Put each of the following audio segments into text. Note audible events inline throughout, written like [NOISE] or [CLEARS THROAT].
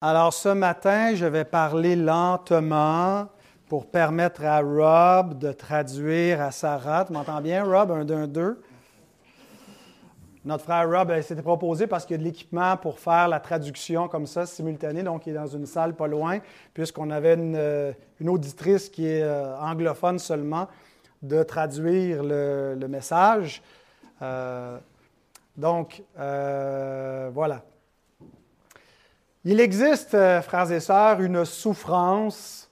Alors ce matin, je vais parler lentement pour permettre à Rob de traduire à Sarah. Tu m'entends bien, Rob? Un, deux, deux. Notre frère Rob s'était proposé parce qu'il y a de l'équipement pour faire la traduction comme ça, simultanée, donc il est dans une salle pas loin, puisqu'on avait une, euh, auditrice qui est euh, anglophone seulement, de traduire le, message. Euh, donc, voilà. Il existe, euh, frères et sœurs, une souffrance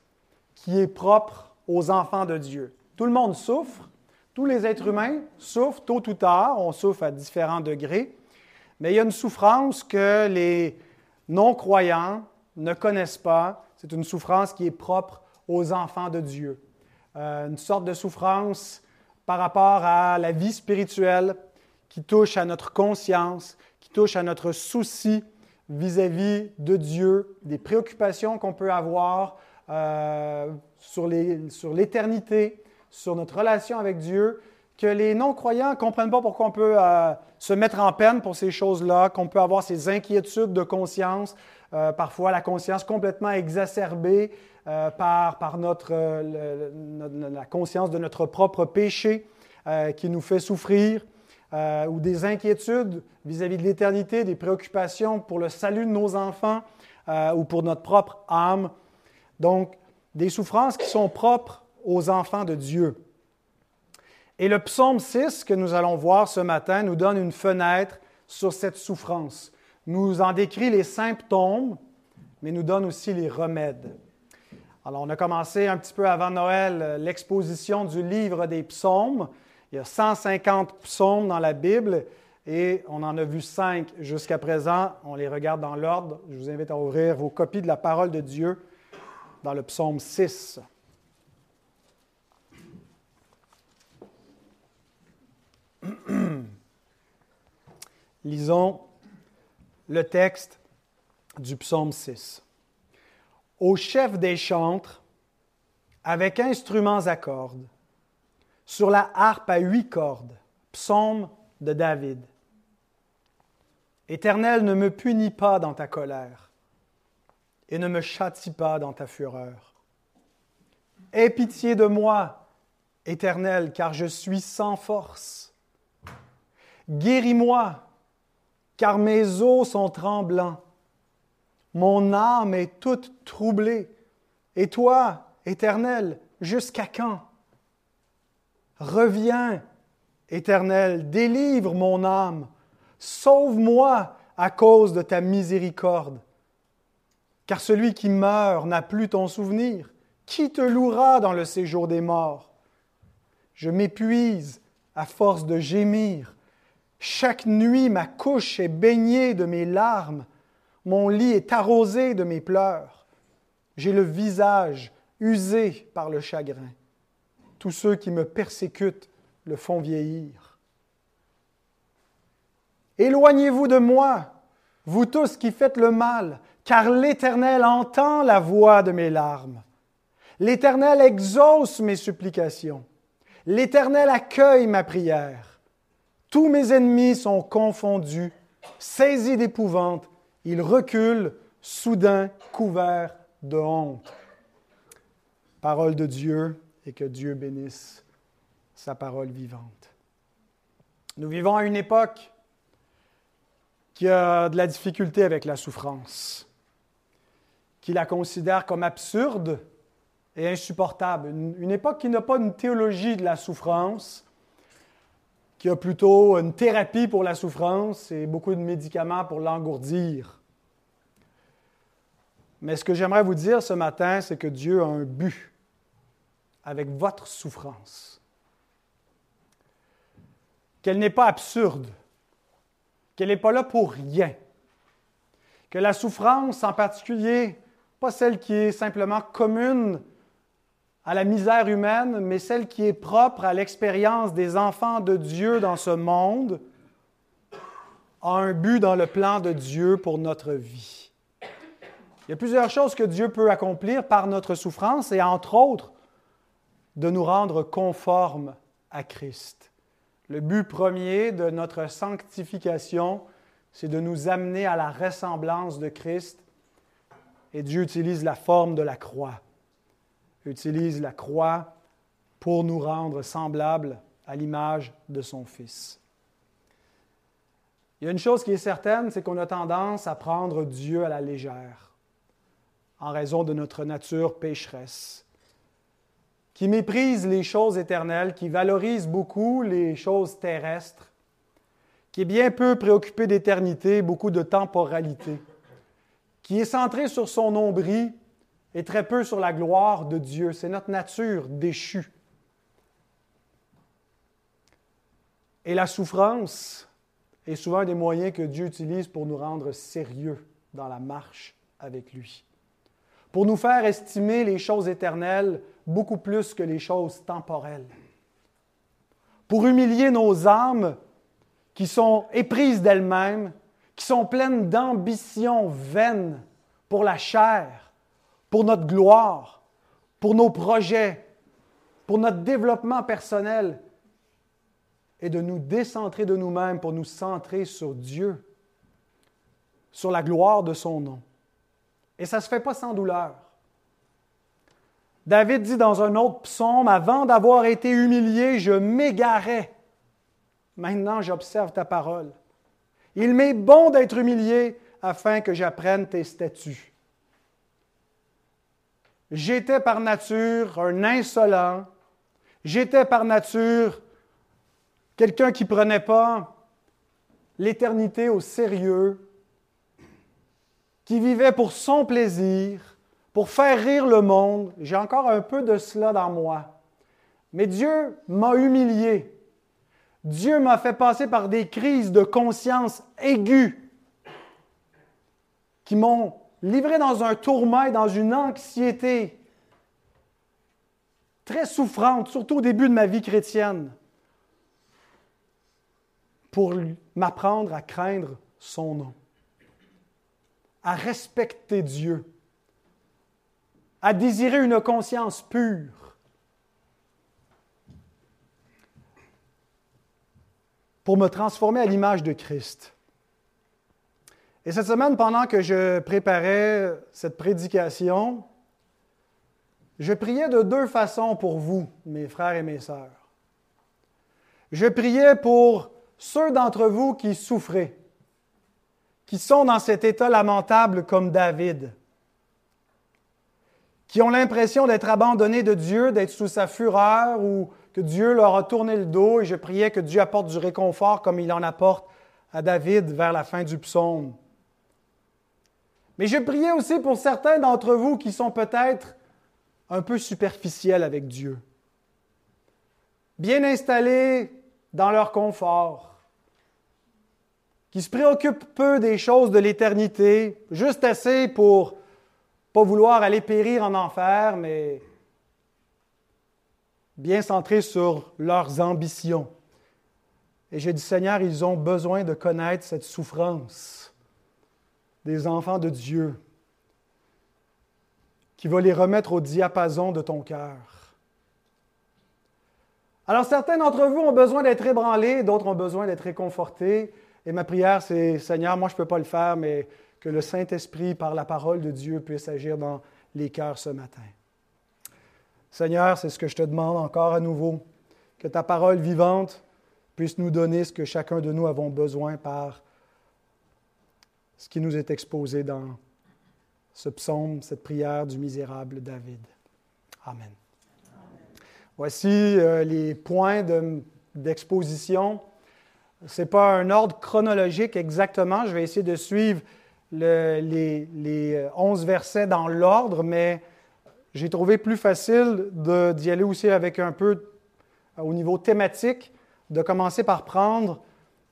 qui est propre aux enfants de Dieu. Tout le monde souffre, tous les êtres humains souffrent tôt ou tard, on souffre à différents degrés, mais il y a une souffrance que les non-croyants ne connaissent pas. C'est une souffrance qui est propre aux enfants de Dieu. Euh, une sorte de souffrance par rapport à la vie spirituelle qui touche à notre conscience, qui touche à notre souci vis-à-vis de Dieu, des préoccupations qu'on peut avoir euh, sur l'éternité, sur, notre relation avec Dieu, que les non-croyants ne comprennent pas pourquoi on peut euh, se mettre en peine pour ces choses-là, qu'on peut avoir ces inquiétudes de conscience, euh, parfois la conscience complètement exacerbée par, par notre, la conscience de notre propre péché qui nous fait souffrir. Euh, ou des inquiétudes vis-à-vis de l'éternité, des préoccupations pour le salut de nos enfants euh, ou pour notre propre âme. Donc, des souffrances qui sont propres aux enfants de Dieu. Et le psaume 6 que nous allons voir ce matin nous donne une fenêtre sur cette souffrance. Nous en décrit les symptômes, mais nous donne aussi les remèdes. Alors, on a commencé un petit peu avant Noël euh, l'exposition du livre des psaumes. Il y a 150 psaumes dans la Bible et on en a vu cinq jusqu'à présent. On les regarde dans l'ordre. Je vous invite à ouvrir vos copies de la parole de Dieu dans le psaume 6. [CLEARS THROAT] Lisons le texte du psaume 6. Au chef des chantres, avec instruments à cordes, sur la harpe à huit cordes, psaume de David. Éternel, ne me punis pas dans ta colère et ne me châtie pas dans ta fureur. Aie pitié de moi, Éternel, car je suis sans force. Guéris-moi, car mes os sont tremblants. Mon âme est toute troublée. Et toi, Éternel, jusqu'à quand? Reviens, Éternel, délivre mon âme, sauve-moi à cause de ta miséricorde. Car celui qui meurt n'a plus ton souvenir. Qui te louera dans le séjour des morts? Je m'épuise à force de gémir. Chaque nuit, ma couche est baignée de mes larmes. Mon lit est arrosé de mes pleurs. J'ai le visage usé par le chagrin. Tous ceux qui me persécutent le font vieillir. Éloignez-vous de moi, vous tous qui faites le mal, car l'Éternel entend la voix de mes larmes. L'Éternel exauce mes supplications. L'Éternel accueille ma prière. Tous mes ennemis sont confondus, saisis d'épouvante, ils reculent, soudain couverts de honte. Parole de Dieu, et que Dieu bénisse sa parole vivante. Nous vivons à une époque qui a de la difficulté avec la souffrance, qui la considère comme absurde et insupportable. Une, époque qui n'a pas une théologie de la souffrance, qui a plutôt une thérapie pour la souffrance et beaucoup de médicaments pour l'engourdir. Mais ce que j'aimerais vous dire ce matin, c'est que Dieu a un but avec votre souffrance. Qu'elle n'est pas absurde, qu'elle n'est pas là pour rien, que la souffrance en particulier, pas celle qui est simplement commune à la misère humaine, mais celle qui est propre à l'expérience des enfants de Dieu dans ce monde, a un but dans le plan de Dieu pour notre vie. Il y a plusieurs choses que Dieu peut accomplir par notre souffrance et entre autres, de nous rendre conformes à Christ. Le but premier de notre sanctification, c'est de nous amener à la ressemblance de Christ Et Dieu utilise la forme de la croix. Il utilise la croix pour nous rendre semblables à l'image de son Fils. Il y a une chose qui est certaine, c'est qu'on a tendance à prendre Dieu à la légère, en raison de notre nature pécheresse, qui méprise les choses éternelles, qui valorise beaucoup les choses terrestres, qui est bien peu préoccupé d'éternité, beaucoup de temporalité, qui est centré sur son nombril et très peu sur la gloire de Dieu. C'est notre nature déchue. Et la souffrance est souvent des moyens que Dieu utilise pour nous rendre sérieux dans la marche avec lui. Pour nous faire estimer les choses éternelles beaucoup plus que les choses temporelles. Pour humilier nos âmes qui sont éprises d'elles-mêmes, qui sont pleines d'ambitions vaines pour la chair, pour notre gloire, pour nos projets, pour notre développement personnel, et de nous décentrer de nous-mêmes pour nous centrer sur Dieu, sur la gloire de son nom. Et ça ne se fait pas sans douleur. David dit dans un autre psaume, Avant d'avoir été humilié, je m'égarais. Maintenant, j'observe ta parole. Il m'est bon d'être humilié afin que j'apprenne tes statuts. J'étais par nature un insolent. J'étais par nature Quelqu'un qui ne prenait pas l'éternité au sérieux, qui vivait pour son plaisir, pour faire rire le monde. J'ai encore un peu de cela dans moi. Mais Dieu m'a humilié. Dieu m'a fait passer par des crises de conscience aiguës qui m'ont livré dans un tourment dans une anxiété très souffrante, surtout au début de ma vie chrétienne pour m'apprendre à craindre son nom, à respecter Dieu, à désirer une conscience pure. pour me transformer à l'image de Christ. Et cette semaine, pendant que je préparais cette prédication, je priais de deux façons pour vous, mes frères et mes sœurs. Je priais pour ceux d'entre vous qui souffrez, qui sont dans cet état lamentable comme David, qui ont l'impression d'être abandonnés de Dieu, d'être sous sa fureur ou que Dieu leur a tourné le dos et je priais que Dieu apporte du réconfort comme il en apporte à David vers la fin du psaume. Mais je priais aussi pour certains d'entre vous qui sont peut-être un peu superficiels avec Dieu, bien installés dans leur confort, qui se préoccupent peu des choses de l'éternité, juste assez pour pas vouloir aller périr en enfer, mais bien centrés sur leurs ambitions. Et j'ai dit, Seigneur, ils ont besoin de connaître cette souffrance des enfants de Dieu qui va les remettre au diapason de ton cœur. Alors certains d'entre vous ont besoin d'être ébranlés, d'autres ont besoin d'être réconfortés. Et ma prière, c'est, Seigneur, moi je ne peux pas le faire, mais que le Saint-Esprit, par la parole de Dieu, puisse agir dans les cœurs ce matin. Seigneur, c'est ce que je te demande encore à nouveau, que ta parole vivante puisse nous donner ce que chacun de nous avons besoin par ce qui nous est exposé dans ce psaume, cette prière du misérable David. Amen. Voici euh, les points d'exposition. Ce n'est pas un ordre chronologique exactement. Je vais essayer de suivre les, les 11 euh, versets dans l'ordre, mais j'ai trouvé plus facile d'y aller aussi avec un peu euh, au niveau thématique, de commencer par prendre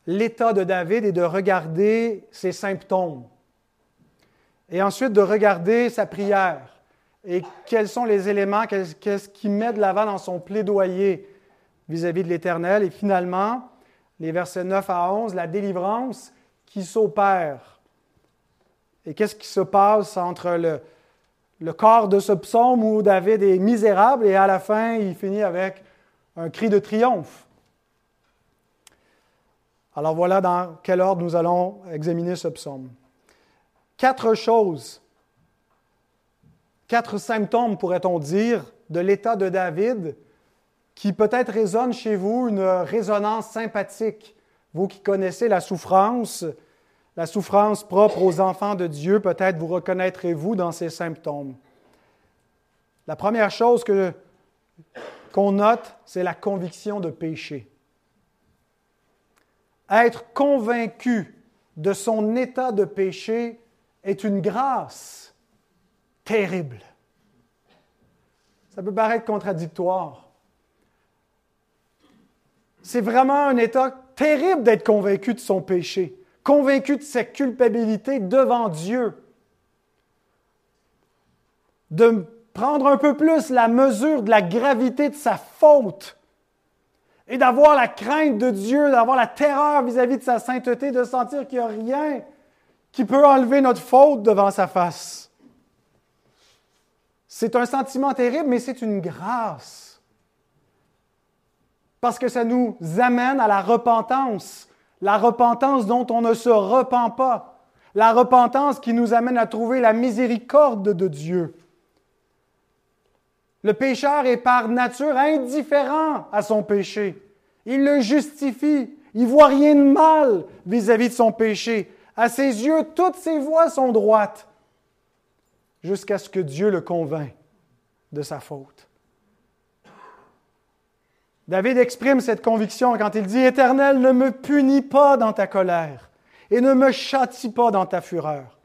l'état de David et de regarder ses symptômes. Et ensuite de regarder sa prière et quels sont les éléments, qu'est-ce qu'il met de l'avant dans son plaidoyer vis-à-vis de l'Éternel. Et finalement, les versets 9 à 11, la délivrance qui s'opère. Et qu'est-ce qui se passe entre le, le corps de ce psaume où David est misérable et à la fin, il finit avec un cri de triomphe? Alors voilà dans quel ordre nous allons examiner ce psaume. Quatre choses quatre symptômes, pourrait-on dire, de l'état de David qui peut-être résonnent chez vous, une résonance sympathique. Vous qui connaissez la souffrance, la souffrance propre aux enfants de Dieu, peut-être vous reconnaîtrez-vous dans ces symptômes. La première chose que, qu'on note, c'est la conviction de péché. Être convaincu de son état de péché est une grâce terrible. Ça peut paraître contradictoire. C'est vraiment un état terrible d'être convaincu de son péché, convaincu de sa culpabilité devant Dieu, de prendre un peu plus la mesure de la gravité de sa faute et d'avoir la crainte de Dieu, d'avoir la terreur vis-à-vis de sa sainteté, de sentir qu'il n'y a rien qui peut enlever notre faute devant sa face. C'est un sentiment terrible, mais c'est une grâce. Parce que ça nous amène à la repentance, la repentance dont on ne se repent pas, la repentance qui nous amène à trouver la miséricorde de Dieu. Le pécheur est par nature indifférent à son péché. Il le justifie. Il voit rien de mal vis-à-vis de son péché. À ses yeux, toutes ses voies sont droites jusqu'à ce que Dieu le convainc de sa faute. David exprime cette conviction quand il dit Éternel, ne me punis pas dans ta colère et ne me châtie pas dans ta fureur.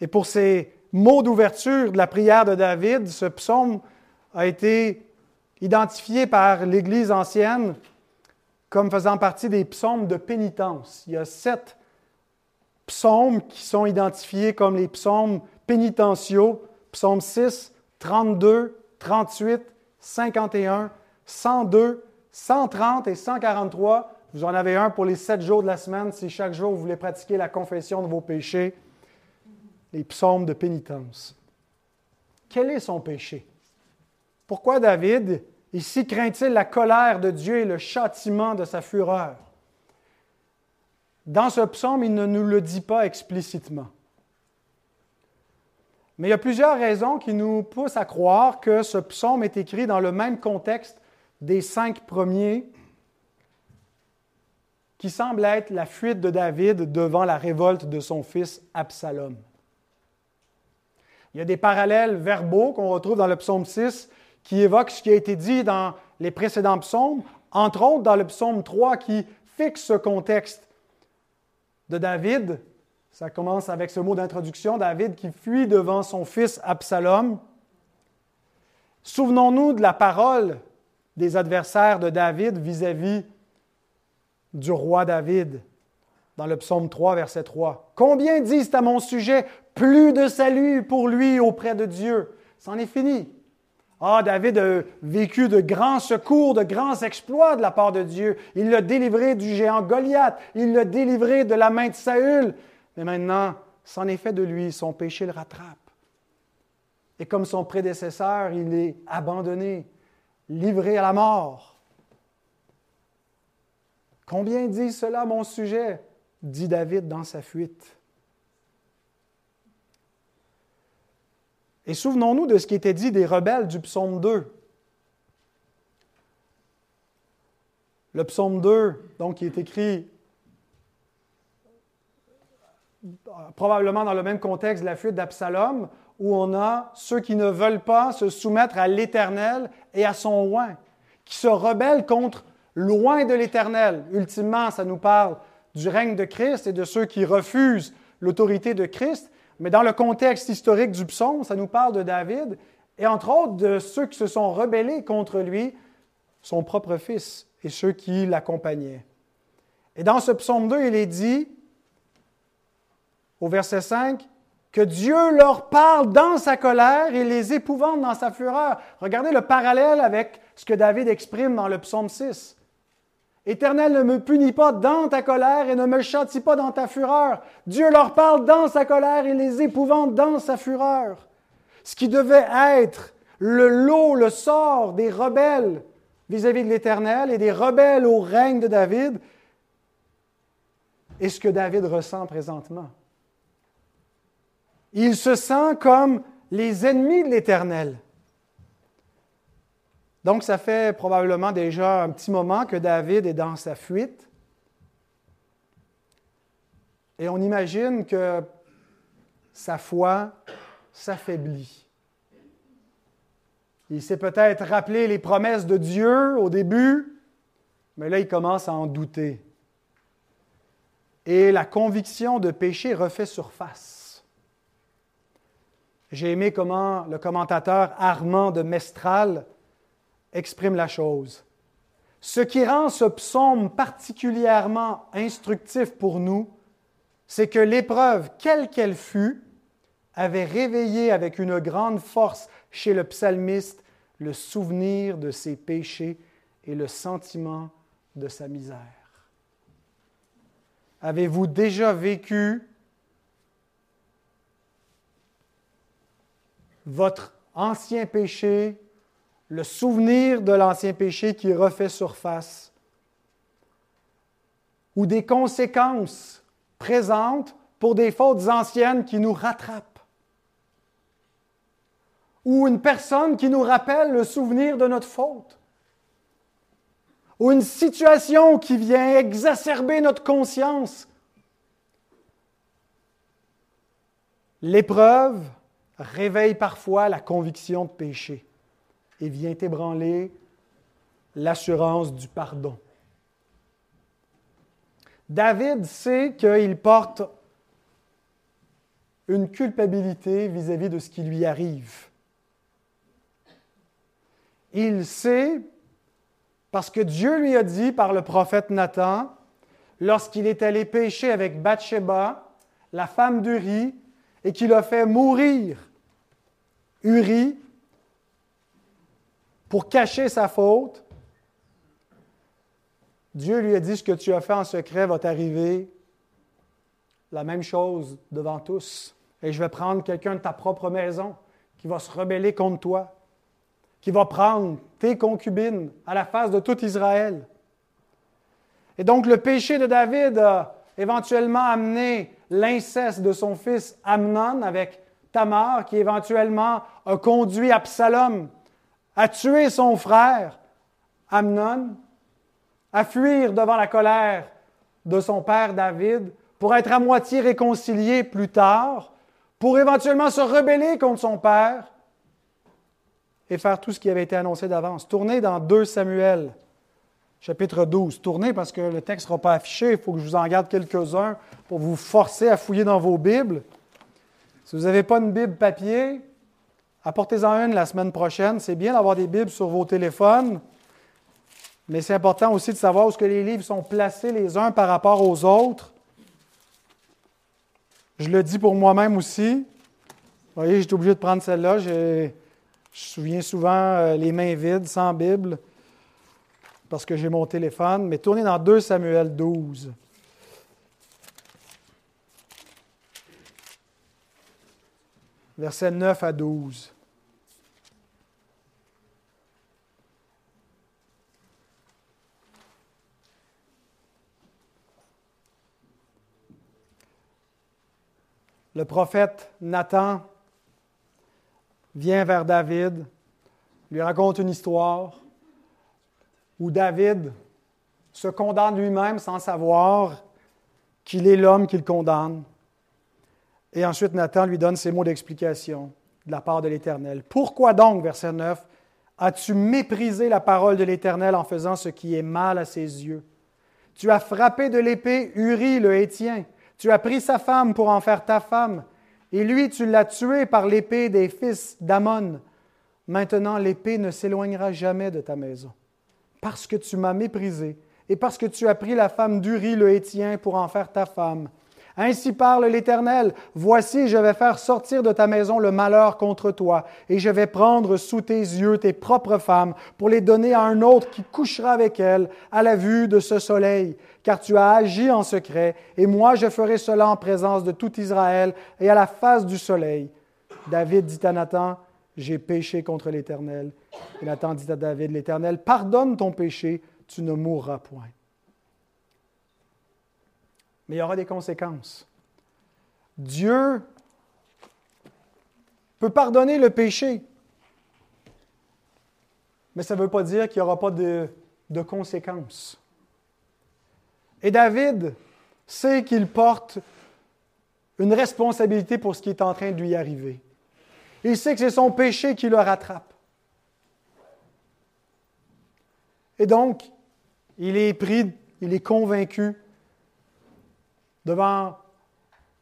Et pour ces mot d'ouverture de la prière de David, ce psaume a été identifié par l'Église ancienne comme faisant partie des psaumes de pénitence. Il y a sept psaumes qui sont identifiés comme les psaumes pénitentiaux, psaume 6, 32, 38, 51, 102, 130 et 143. Vous en avez un pour les sept jours de la semaine si chaque jour vous voulez pratiquer la confession de vos péchés les psaumes de pénitence. Quel est son péché? Pourquoi David, ici, craint-il la colère de Dieu et le châtiment de sa fureur? Dans ce psaume, il ne nous le dit pas explicitement. Mais il y a plusieurs raisons qui nous poussent à croire que ce psaume est écrit dans le même contexte des cinq premiers, qui semble être la fuite de David devant la révolte de son fils Absalom. Il y a des parallèles verbaux qu'on retrouve dans le psaume 6 qui évoquent ce qui a été dit dans les précédents psaumes, entre autres dans le psaume 3 qui fixe ce contexte de David. Ça commence avec ce mot d'introduction, David qui fuit devant son fils Absalom. Souvenons-nous de la parole des adversaires de David vis-à-vis du roi David dans le psaume 3, verset 3. Combien disent à mon sujet, plus de salut pour lui auprès de Dieu? C'en est fini. Ah, David a vécu de grands secours, de grands exploits de la part de Dieu. Il l'a délivré du géant Goliath. Il l'a délivré de la main de Saül. Mais maintenant, c'en est fait de lui. Son péché le rattrape. Et comme son prédécesseur, il est abandonné, livré à la mort. Combien dit cela mon sujet? dit David dans sa fuite. Et souvenons-nous de ce qui était dit des rebelles du psaume 2. Le psaume 2, donc, qui est écrit probablement dans le même contexte de la fuite d'Absalom, où on a ceux qui ne veulent pas se soumettre à l'Éternel et à son oin, qui se rebellent contre loin de l'Éternel. Ultimement, ça nous parle du règne de Christ et de ceux qui refusent l'autorité de Christ, mais dans le contexte historique du psaume, ça nous parle de David et entre autres de ceux qui se sont rebellés contre lui, son propre fils et ceux qui l'accompagnaient. Et dans ce psaume 2, il est dit, au verset 5, que Dieu leur parle dans sa colère et les épouvante dans sa fureur. Regardez le parallèle avec ce que David exprime dans le psaume 6. Éternel, ne me punis pas dans ta colère et ne me châtie pas dans ta fureur. Dieu leur parle dans sa colère et les épouvante dans sa fureur. Ce qui devait être le lot, le sort des rebelles vis-à-vis de l'Éternel et des rebelles au règne de David est ce que David ressent présentement. Il se sent comme les ennemis de l'Éternel. Donc, ça fait probablement déjà un petit moment que David est dans sa fuite. Et on imagine que sa foi s'affaiblit. Il s'est peut-être rappelé les promesses de Dieu au début, mais là, il commence à en douter. Et la conviction de péché refait surface. J'ai aimé comment le commentateur Armand de Mestral exprime la chose. Ce qui rend ce psaume particulièrement instructif pour nous, c'est que l'épreuve, quelle qu'elle fût, avait réveillé avec une grande force chez le psalmiste le souvenir de ses péchés et le sentiment de sa misère. Avez-vous déjà vécu votre ancien péché, le souvenir de l'ancien péché qui refait surface, ou des conséquences présentes pour des fautes anciennes qui nous rattrapent? ou une personne qui nous rappelle le souvenir de notre faute, ou une situation qui vient exacerber notre conscience. L'épreuve réveille parfois la conviction de péché et vient ébranler l'assurance du pardon. David sait qu'il porte une culpabilité vis-à-vis de ce qui lui arrive. Il sait, parce que Dieu lui a dit par le prophète Nathan, lorsqu'il est allé pécher avec Bathsheba, la femme d'Uri, et qu'il a fait mourir Uri pour cacher sa faute, Dieu lui a dit ce que tu as fait en secret va t'arriver la même chose devant tous. Et je vais prendre quelqu'un de ta propre maison qui va se rebeller contre toi qui va prendre tes concubines à la face de tout Israël. Et donc le péché de David a éventuellement amené l'inceste de son fils Amnon avec Tamar, qui éventuellement a conduit Absalom à tuer son frère Amnon, à fuir devant la colère de son père David pour être à moitié réconcilié plus tard, pour éventuellement se rebeller contre son père et faire tout ce qui avait été annoncé d'avance. Tournez dans 2 Samuel, chapitre 12. Tournez parce que le texte ne sera pas affiché. Il faut que je vous en garde quelques-uns pour vous forcer à fouiller dans vos Bibles. Si vous n'avez pas une Bible papier, apportez-en une la semaine prochaine. C'est bien d'avoir des Bibles sur vos téléphones, mais c'est important aussi de savoir où ce que les livres sont placés les uns par rapport aux autres. Je le dis pour moi-même aussi. Vous voyez, j'étais obligé de prendre celle-là. Je me souviens souvent euh, les mains vides, sans Bible, parce que j'ai mon téléphone, mais tournez dans 2 Samuel 12. Versets 9 à 12. Le prophète Nathan vient vers David, lui raconte une histoire où David se condamne lui-même sans savoir qu'il est l'homme qu'il condamne. Et ensuite, Nathan lui donne ces mots d'explication de la part de l'Éternel. Pourquoi donc, verset 9, as-tu méprisé la parole de l'Éternel en faisant ce qui est mal à ses yeux? Tu as frappé de l'épée Uri le Hétien. Tu as pris sa femme pour en faire ta femme et lui, tu l'as tué par l'épée des fils d'Amon. Maintenant, l'épée ne s'éloignera jamais de ta maison, parce que tu m'as méprisé, et parce que tu as pris la femme d'Uri le Hétien pour en faire ta femme. Ainsi parle l'Éternel, voici, je vais faire sortir de ta maison le malheur contre toi, et je vais prendre sous tes yeux tes propres femmes pour les donner à un autre qui couchera avec elles à la vue de ce soleil, car tu as agi en secret, et moi je ferai cela en présence de tout Israël et à la face du soleil. David dit à Nathan, j'ai péché contre l'Éternel. Et Nathan dit à David, l'Éternel, pardonne ton péché, tu ne mourras point il y aura des conséquences. Dieu peut pardonner le péché. Mais ça ne veut pas dire qu'il n'y aura pas de conséquences. Et David sait qu'il porte une responsabilité pour ce qui est en train de lui arriver. Il sait que c'est son péché qui le rattrape. Et donc, il est pris, il est convaincu devant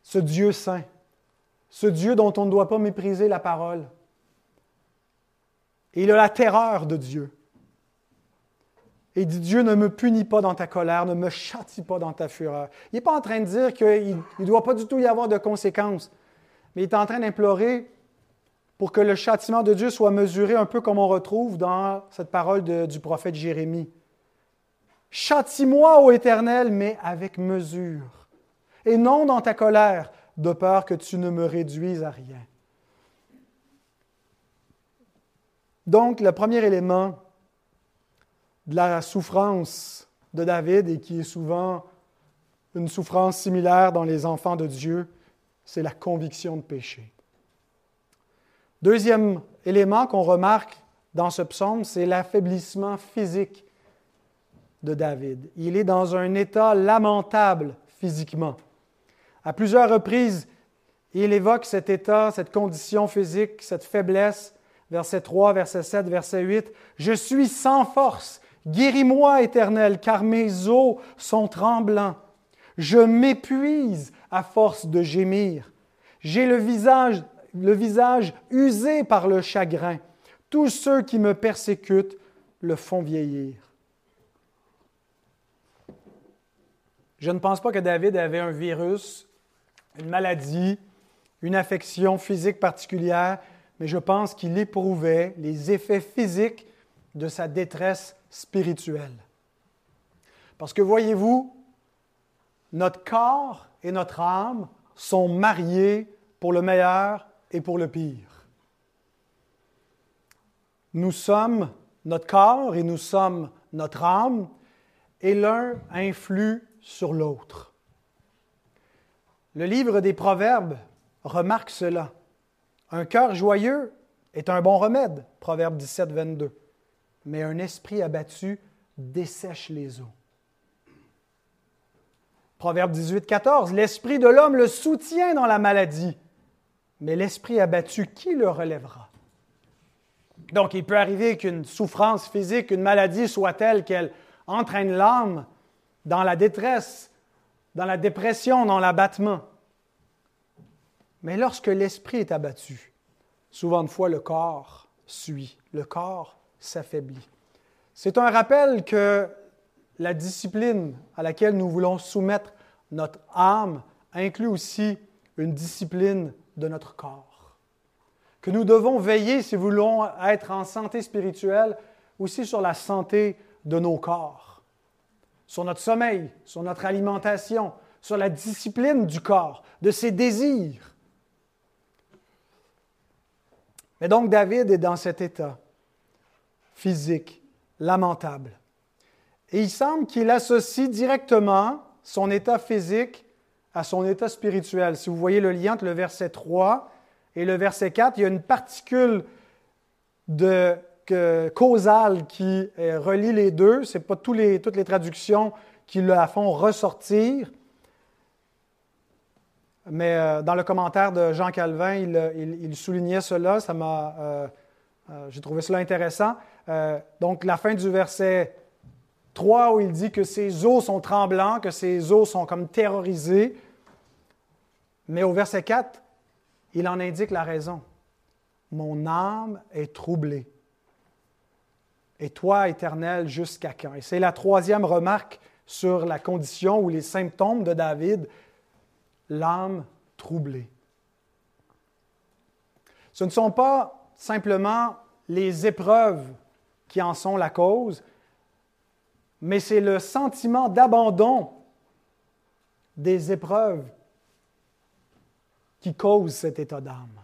ce Dieu saint, ce Dieu dont on ne doit pas mépriser la parole. Et il a la terreur de Dieu. Et il dit, Dieu ne me punit pas dans ta colère, ne me châtie pas dans ta fureur. Il n'est pas en train de dire qu'il ne doit pas du tout y avoir de conséquences, mais il est en train d'implorer pour que le châtiment de Dieu soit mesuré un peu comme on retrouve dans cette parole du prophète Jérémie. Châtie-moi, ô Éternel, mais avec mesure, et non dans ta colère, de peur que tu ne me réduises à rien. Donc, le premier élément de la souffrance de David, et qui est souvent une souffrance similaire dans les enfants de Dieu, c'est la conviction de péché. Deuxième élément qu'on remarque dans ce psaume, c'est l'affaiblissement physique de David. Il est dans un état lamentable physiquement. À plusieurs reprises, il évoque cet état, cette condition physique, cette faiblesse. Verset 3, verset 7, verset 8. Je suis sans force. Guéris-moi, Éternel, car mes os sont tremblants. Je m'épuise à force de gémir. J'ai le visage, le visage usé par le chagrin. Tous ceux qui me persécutent le font vieillir. Je ne pense pas que David avait un virus, une maladie, une affection physique particulière, mais je pense qu'il éprouvait les effets physiques de sa détresse spirituelle. Parce que voyez-vous, notre corps et notre âme sont mariés pour le meilleur et pour le pire. Nous sommes notre corps et nous sommes notre âme, et l'un influe sur l'autre. Le livre des Proverbes remarque cela. Un cœur joyeux est un bon remède, Proverbe 17, 22, mais un esprit abattu dessèche les eaux. Proverbe 18, 14, l'esprit de l'homme le soutient dans la maladie, mais l'esprit abattu, qui le relèvera? Donc, il peut arriver qu'une souffrance physique, une maladie soit telle qu'elle entraîne l'âme dans la détresse, dans la dépression, dans l'abattement. Mais lorsque l'esprit est abattu, souvent de fois le corps suit, le corps s'affaiblit. C'est un rappel que la discipline à laquelle nous voulons soumettre notre âme inclut aussi une discipline de notre corps. Que nous devons veiller, si nous voulons être en santé spirituelle, aussi sur la santé de nos corps sur notre sommeil, sur notre alimentation, sur la discipline du corps, de ses désirs. Mais donc David est dans cet état physique lamentable. Et il semble qu'il associe directement son état physique à son état spirituel. Si vous voyez le lien entre le verset 3 et le verset 4, il y a une particule de causale qui euh, relie les deux. Ce n'est pas tous les, toutes les traductions qui la font ressortir. Mais euh, dans le commentaire de Jean Calvin, il, soulignait cela. Ça m'a, euh, j'ai trouvé cela intéressant. donc, la fin du verset 3, où il dit que ses os sont tremblants, que ses os sont comme terrorisés. Mais au verset 4, il en indique la raison. Mon âme est troublée. Et toi, Éternel, jusqu'à quand? Et c'est la troisième remarque sur la condition ou les symptômes de David, l'âme troublée. Ce ne sont pas simplement les épreuves qui en sont la cause, mais c'est le sentiment d'abandon des épreuves qui cause cet état d'âme.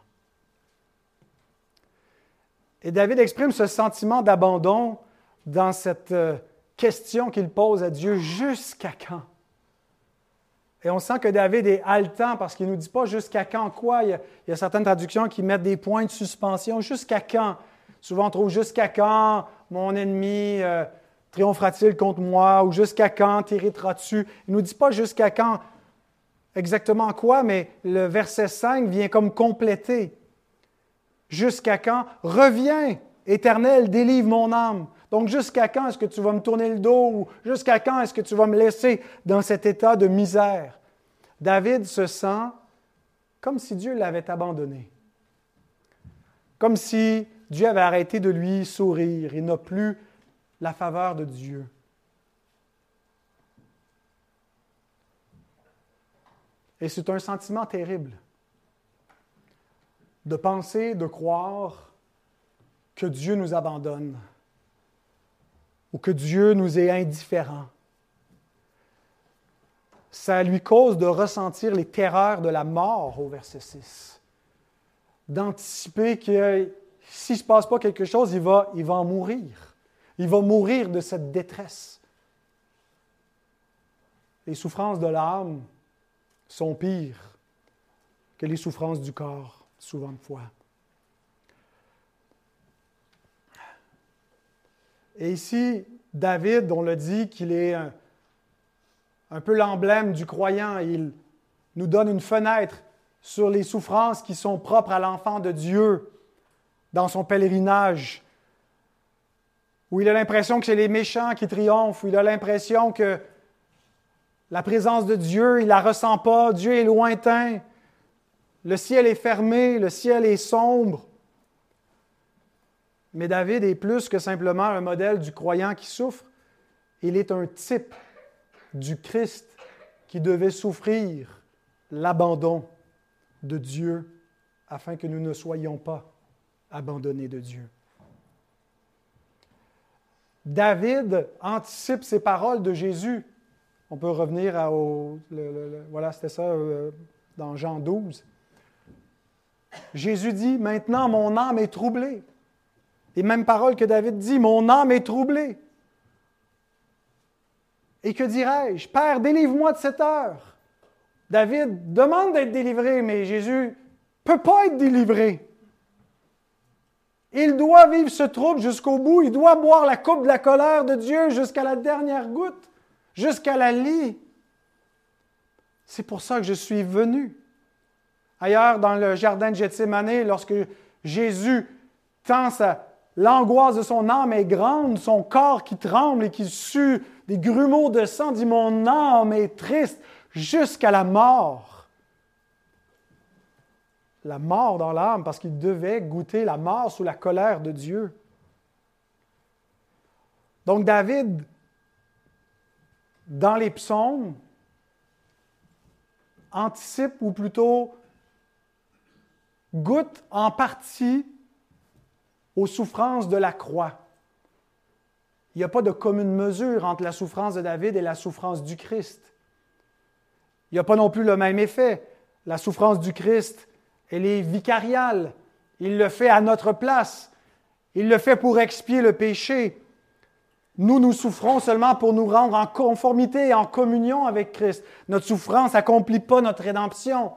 Et David exprime ce sentiment d'abandon dans cette euh, question qu'il pose à Dieu, jusqu'à quand? Et on sent que David est haletant parce qu'il ne nous dit pas jusqu'à quand quoi. Il y, a, certaines traductions qui mettent des points de suspension. Jusqu'à quand? Souvent on trouve jusqu'à quand mon ennemi euh, triomphera-t-il contre moi? Ou jusqu'à quand t'hériteras-tu? Il ne nous dit pas jusqu'à quand exactement quoi, mais le verset 5 vient comme compléter. Jusqu'à quand? Reviens, éternel, délivre mon âme. Donc jusqu'à quand est-ce que tu vas me tourner le dos ou jusqu'à quand est-ce que tu vas me laisser dans cet état de misère? David se sent comme si Dieu l'avait abandonné, comme si Dieu avait arrêté de lui sourire, il n'a plus la faveur de Dieu. Et c'est un sentiment terrible de penser, de croire que Dieu nous abandonne ou que Dieu nous est indifférent. Ça lui cause de ressentir les terreurs de la mort au verset 6, d'anticiper que s'il ne se passe pas quelque chose, il va, il va en mourir. Il va mourir de cette détresse. Les souffrances de l'âme sont pires que les souffrances du corps, souvent de fois. Et ici, David, on le dit qu'il est un, peu l'emblème du croyant. Il nous donne une fenêtre sur les souffrances qui sont propres à l'enfant de Dieu dans son pèlerinage, où il a l'impression que c'est les méchants qui triomphent, où il a l'impression que la présence de Dieu, il ne la ressent pas, Dieu est lointain, le ciel est fermé, le ciel est sombre. Mais David est plus que simplement un modèle du croyant qui souffre, il est un type du Christ qui devait souffrir l'abandon de Dieu afin que nous ne soyons pas abandonnés de Dieu. David anticipe ces paroles de Jésus on peut revenir à, voilà, c'était ça euh, dans Jean 12. Jésus dit, maintenant mon âme est troublée. Les mêmes paroles que David dit, mon âme est troublée. Et que dirais-je? Père, délivre-moi de cette heure. David demande d'être délivré, mais Jésus ne peut pas être délivré. Il doit vivre ce trouble jusqu'au bout. Il doit boire la coupe de la colère de Dieu jusqu'à la dernière goutte jusqu'à la lie. C'est pour ça que je suis venu. Ailleurs, dans le jardin de Gethsemane, lorsque Jésus tend l'angoisse de son âme est grande, son corps qui tremble et qui sue des grumeaux de sang, dit Mon âme est triste jusqu'à la mort. La mort dans l'âme, parce qu'il devait goûter la mort sous la colère de Dieu. Donc David dans les psaumes anticipe ou plutôt goûte en partie aux souffrances de la croix. Il n'y a pas de commune mesure entre la souffrance de David et la souffrance du Christ. Il n'y a pas non plus le même effet. La souffrance du Christ, elle est vicariale. Il le fait à notre place. Il le fait pour expier le péché. Nous, nous souffrons seulement pour nous rendre en conformité et en communion avec Christ. Notre souffrance n'accomplit pas notre rédemption.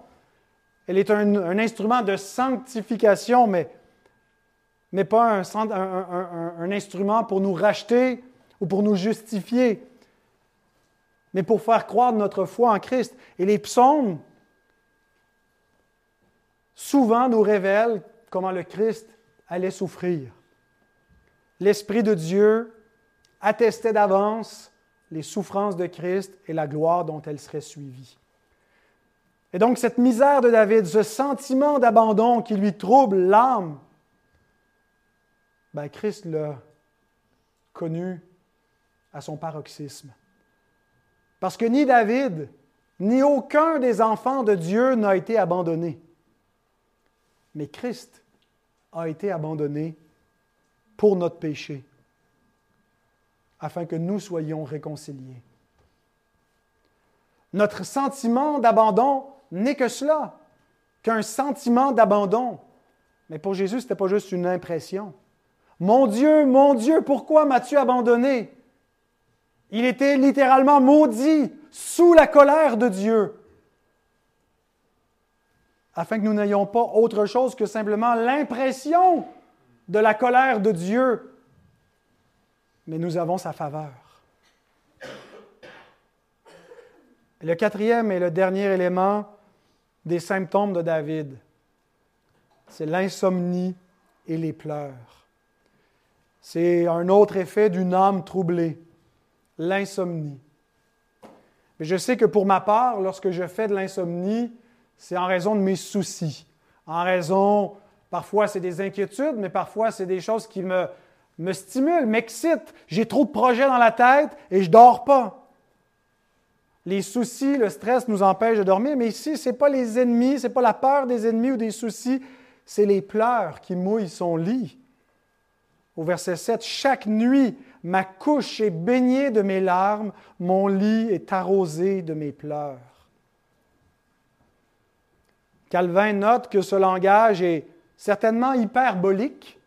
Elle est un, instrument de sanctification, mais, pas un, un instrument pour nous racheter ou pour nous justifier, mais pour faire croire notre foi en Christ. Et les psaumes, souvent, nous révèlent comment le Christ allait souffrir. L'Esprit de Dieu attestait d'avance les souffrances de Christ et la gloire dont elles seraient suivies. Et donc cette misère de David, ce sentiment d'abandon qui lui trouble l'âme, ben Christ l'a connu à son paroxysme. Parce que ni David, ni aucun des enfants de Dieu n'a été abandonné. Mais Christ a été abandonné pour notre péché afin que nous soyons réconciliés. Notre sentiment d'abandon n'est que cela, qu'un sentiment d'abandon. Mais pour Jésus, ce n'était pas juste une impression. Mon Dieu, mon Dieu, pourquoi m'as-tu abandonné? Il était littéralement maudit sous la colère de Dieu. afin que nous n'ayons pas autre chose que simplement l'impression de la colère de Dieu, mais nous avons sa faveur. Le quatrième et le dernier élément des symptômes de David, c'est l'insomnie et les pleurs. C'est un autre effet d'une âme troublée, l'insomnie. Mais je sais que pour ma part, lorsque je fais de l'insomnie, c'est en raison de mes soucis, en raison, parfois c'est des inquiétudes, mais parfois c'est des choses qui me, me stimulent, m'excitent. J'ai trop de projets dans la tête et je dors pas. Les soucis, le stress nous empêchent de dormir, mais ici, ce n'est pas les ennemis, ce n'est pas la peur des ennemis ou des soucis, c'est les pleurs qui mouillent son lit. Au verset 7, Chaque nuit, ma couche est baignée de mes larmes, mon lit est arrosé de mes pleurs. Calvin note que ce langage est certainement hyperbolique,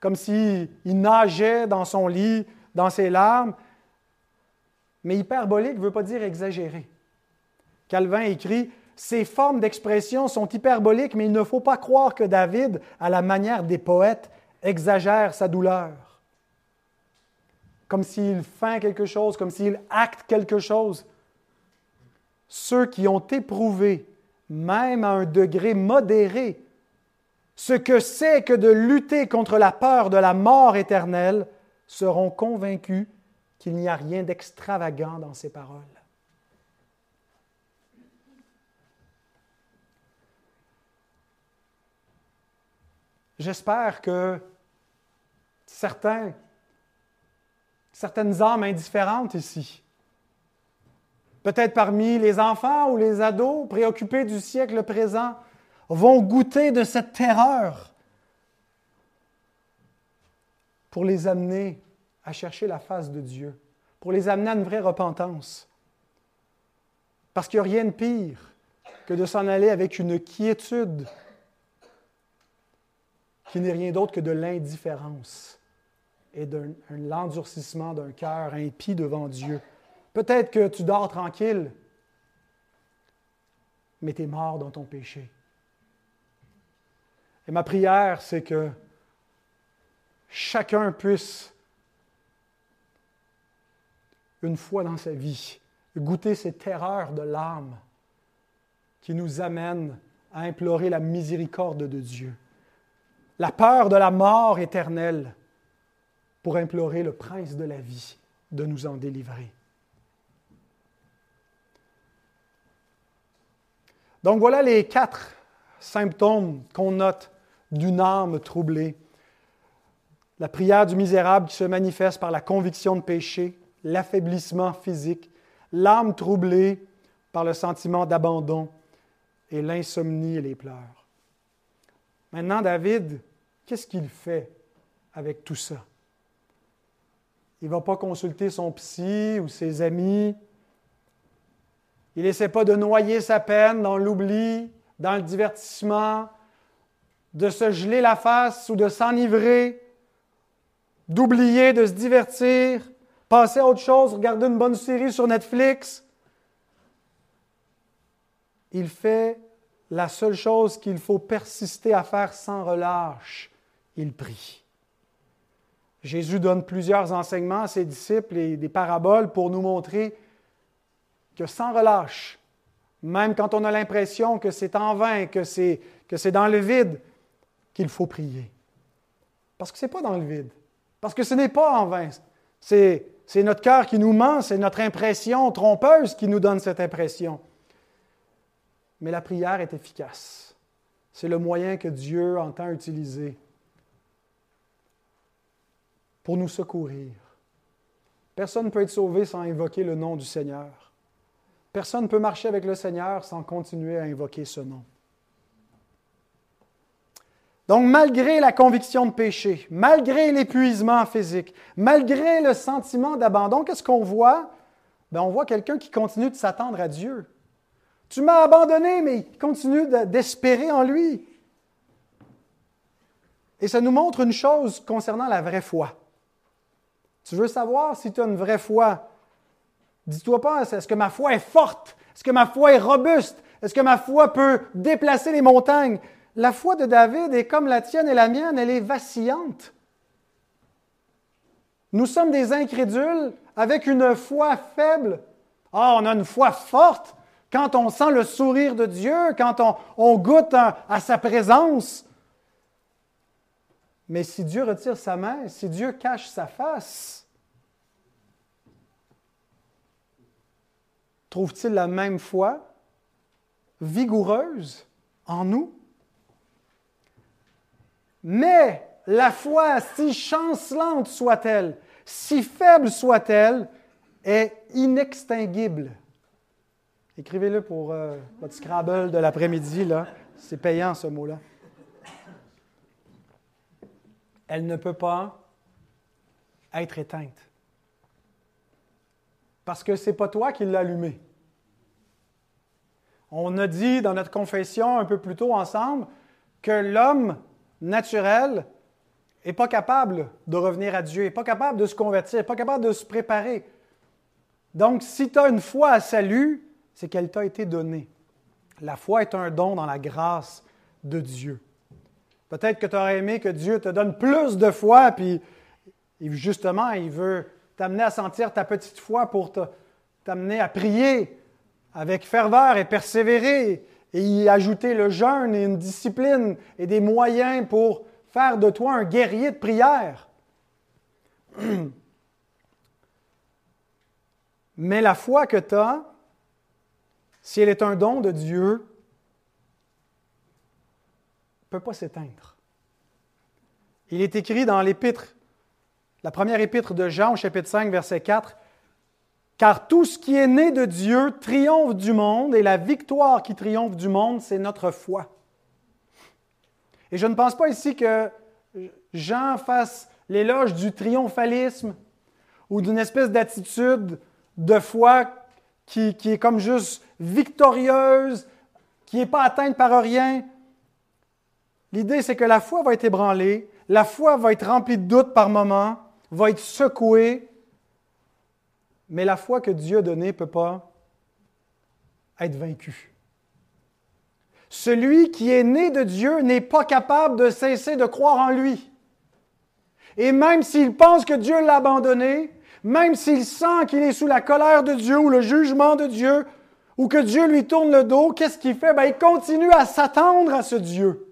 comme s'il nageait dans son lit, dans ses larmes, mais hyperbolique ne veut pas dire exagéré. Calvin écrit Ces formes d'expression sont hyperboliques, mais il ne faut pas croire que David, à la manière des poètes, exagère sa douleur. Comme s'il feint quelque chose, comme s'il acte quelque chose. Ceux qui ont éprouvé, même à un degré modéré, ce que c'est que de lutter contre la peur de la mort éternelle, seront convaincus qu'il n'y a rien d'extravagant dans ces paroles. J'espère que certains, certaines âmes indifférentes ici, peut-être parmi les enfants ou les ados préoccupés du siècle présent, vont goûter de cette terreur pour les amener à chercher la face de Dieu, pour les amener à une vraie repentance. Parce qu'il n'y a rien de pire que de s'en aller avec une quiétude qui n'est rien d'autre que de l'indifférence et d'un l'endurcissement d'un cœur impie devant Dieu. Peut-être que tu dors tranquille, mais tu es mort dans ton péché. Et ma prière, c'est que chacun puisse une fois dans sa vie, goûter ces terreurs de l'âme qui nous amènent à implorer la miséricorde de Dieu, la peur de la mort éternelle pour implorer le prince de la vie de nous en délivrer. Donc voilà les quatre symptômes qu'on note d'une âme troublée. La prière du misérable qui se manifeste par la conviction de péché, l'affaiblissement physique, l'âme troublée par le sentiment d'abandon et l'insomnie et les pleurs. Maintenant, David, qu'est-ce qu'il fait avec tout ça? Il ne va pas consulter son psy ou ses amis. Il n'essaie pas de noyer sa peine dans l'oubli, dans le divertissement, de se geler la face ou de s'enivrer, d'oublier, de se divertir passer à autre chose, regarder une bonne série sur Netflix. Il fait la seule chose qu'il faut persister à faire sans relâche. Il prie. Jésus donne plusieurs enseignements à ses disciples et des paraboles pour nous montrer que sans relâche, même quand on a l'impression que c'est en vain, que c'est, que c'est dans le vide, qu'il faut prier. Parce que ce n'est pas dans le vide. Parce que ce n'est pas en vain. C'est, c'est notre cœur qui nous ment, c'est notre impression trompeuse qui nous donne cette impression. Mais la prière est efficace. C'est le moyen que Dieu entend utiliser pour nous secourir. Personne ne peut être sauvé sans invoquer le nom du Seigneur. Personne ne peut marcher avec le Seigneur sans continuer à invoquer ce nom. Donc, malgré la conviction de péché, malgré l'épuisement physique, malgré le sentiment d'abandon, qu'est-ce qu'on voit? Ben, on voit quelqu'un qui continue de s'attendre à Dieu. Tu m'as abandonné, mais il continue d'espérer en lui. Et ça nous montre une chose concernant la vraie foi. Tu veux savoir si tu as une vraie foi? Dis-toi pas, est-ce que ma foi est forte? Est-ce que ma foi est robuste? Est-ce que ma foi peut déplacer les montagnes? La foi de David est comme la tienne et la mienne, elle est vacillante. Nous sommes des incrédules avec une foi faible. Ah, on a une foi forte quand on sent le sourire de Dieu, quand on, goûte à sa présence. Mais si Dieu retire sa main, si Dieu cache sa face, trouve-t-il la même foi vigoureuse en nous? Mais la foi, si chancelante soit-elle, si faible soit-elle, est inextinguible. Écrivez-le pour euh, votre Scrabble de l'après-midi, là. C'est payant ce mot-là. Elle ne peut pas être éteinte. Parce que ce n'est pas toi qui l'as allumée. On a dit dans notre confession un peu plus tôt ensemble que l'homme naturel n'est pas capable de revenir à Dieu, n'est pas capable de se convertir, n'est pas capable de se préparer. Donc, si tu as une foi à salut, c'est qu'elle t'a été donnée. La foi est un don dans la grâce de Dieu. Peut-être que tu aurais aimé que Dieu te donne plus de foi, puis justement, il veut t'amener à sentir ta petite foi pour t'amener à prier avec ferveur et persévérer et y ajouter le jeûne et une discipline et des moyens pour faire de toi un guerrier de prière. [CLEARS THROAT] Mais la foi que tu as, si elle est un don de Dieu, ne peut pas s'éteindre. Il est écrit dans l'épître, la première épître de Jean, chapitre 5, verset 4, car tout ce qui est né de Dieu triomphe du monde et la victoire qui triomphe du monde, c'est notre foi. Et je ne pense pas ici que Jean fasse l'éloge du triomphalisme ou d'une espèce d'attitude de foi qui, est comme juste victorieuse, qui n'est pas atteinte par rien. L'idée, c'est que la foi va être ébranlée, la foi va être remplie de doutes par moments, va être secouée, mais la foi que Dieu a donnée ne peut pas être vaincue. Celui qui est né de Dieu n'est pas capable de cesser de croire en lui. Et même s'il pense que Dieu l'a abandonné, même s'il sent qu'il est sous la colère de Dieu ou le jugement de Dieu, ou que Dieu lui tourne le dos, qu'est-ce qu'il fait? Ben, il continue à s'attendre à ce Dieu.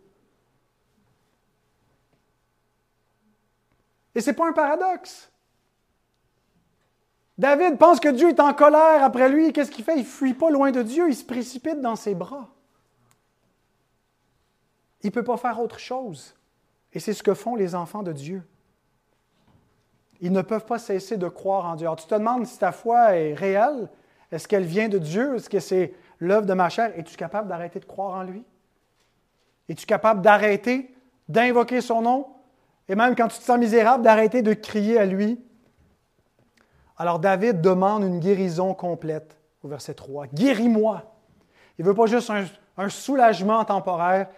Et ce n'est pas un paradoxe. David pense que Dieu est en colère après lui. Qu'est-ce qu'il fait? Il ne fuit pas loin de Dieu, il se précipite dans ses bras. Il ne peut pas faire autre chose. Et c'est ce que font les enfants de Dieu. Ils ne peuvent pas cesser de croire en Dieu. Alors tu te demandes si ta foi est réelle. Est-ce qu'elle vient de Dieu? Est-ce que c'est l'œuvre de ma chair? Es-tu capable d'arrêter de croire en lui? Es-tu capable d'arrêter d'invoquer son nom? Et même quand tu te sens misérable, d'arrêter de crier à lui? Alors David demande une guérison complète au verset 3. Guéris-moi. Il ne veut pas juste un, soulagement temporaire,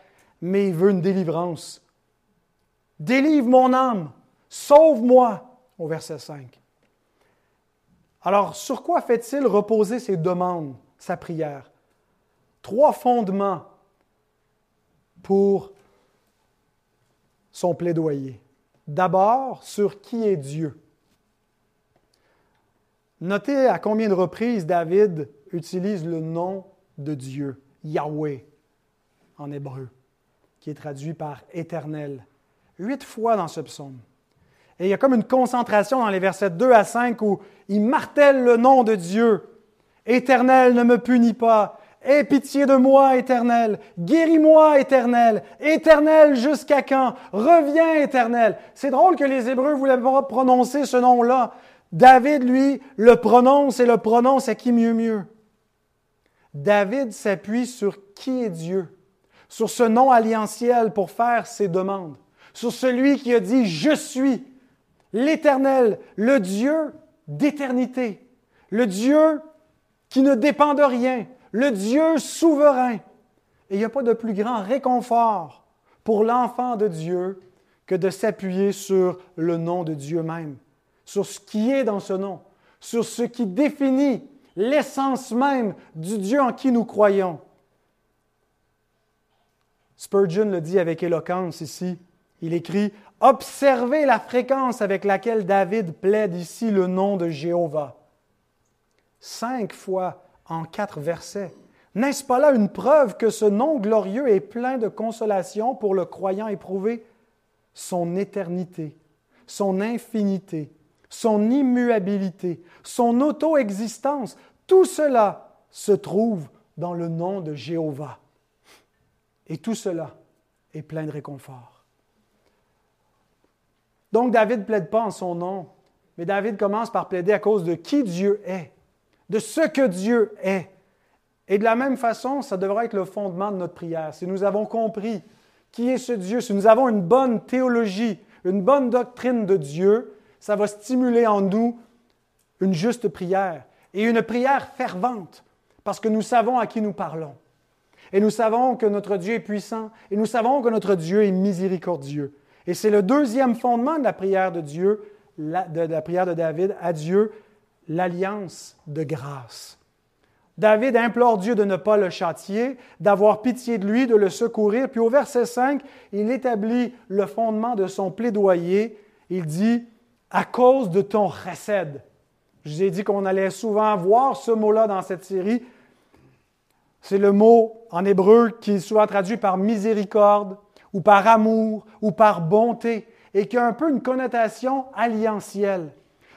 mais il veut une délivrance. Délivre mon âme, sauve-moi au verset 5. Alors, sur quoi fait-il reposer ses demandes, sa prière? Trois fondements pour son plaidoyer. D'abord, sur qui est Dieu? Notez à combien de reprises David utilise le nom de Dieu, Yahweh, en hébreu, qui est traduit par éternel. Huit fois dans ce psaume. Et il y a comme une concentration dans les versets 2 à 5 où il martèle le nom de Dieu. Éternel, ne me punis pas. Aie pitié de moi, Éternel. Guéris-moi, Éternel. Éternel, jusqu'à quand? Reviens, Éternel. C'est drôle que les Hébreux voulaient pas prononcer ce nom-là. David, lui, le prononce et le prononce à qui mieux mieux? David s'appuie sur qui est Dieu, sur ce nom alliantiel pour faire ses demandes, sur celui qui a dit Je suis l'Éternel, le Dieu d'éternité, le Dieu qui ne dépend de rien, le Dieu souverain. Et il n'y a pas de plus grand réconfort pour l'enfant de Dieu que de s'appuyer sur le nom de Dieu même sur ce qui est dans ce nom, sur ce qui définit l'essence même du Dieu en qui nous croyons. Spurgeon le dit avec éloquence ici. Il écrit Observez la fréquence avec laquelle David plaide ici le nom de Jéhovah. Cinq fois en quatre versets. N'est-ce pas là une preuve que ce nom glorieux est plein de consolation pour le croyant éprouvé? Son éternité, son infinité, son immuabilité, son auto-existence, tout cela se trouve dans le nom de Jéhovah. Et tout cela est plein de réconfort. Donc David ne plaide pas en son nom, mais David commence par plaider à cause de qui Dieu est, de ce que Dieu est. Et de la même façon, ça devrait être le fondement de notre prière. Si nous avons compris qui est ce Dieu, si nous avons une bonne théologie, une bonne doctrine de Dieu, ça va stimuler en nous une juste prière et une prière fervente, parce que nous savons à qui nous parlons. Et nous savons que notre Dieu est puissant, et nous savons que notre Dieu est miséricordieux. Et c'est le deuxième fondement de la prière de Dieu, de la prière de David à Dieu, l'alliance de grâce. David implore Dieu de ne pas le châtier, d'avoir pitié de lui, de le secourir. Puis au verset 5, il établit le fondement de son plaidoyer. Il dit, à cause de ton recède. Je vous ai dit qu'on allait souvent voir ce mot-là dans cette série. C'est le mot en hébreu qui est souvent traduit par miséricorde ou par amour ou par bonté et qui a un peu une connotation alliantielle.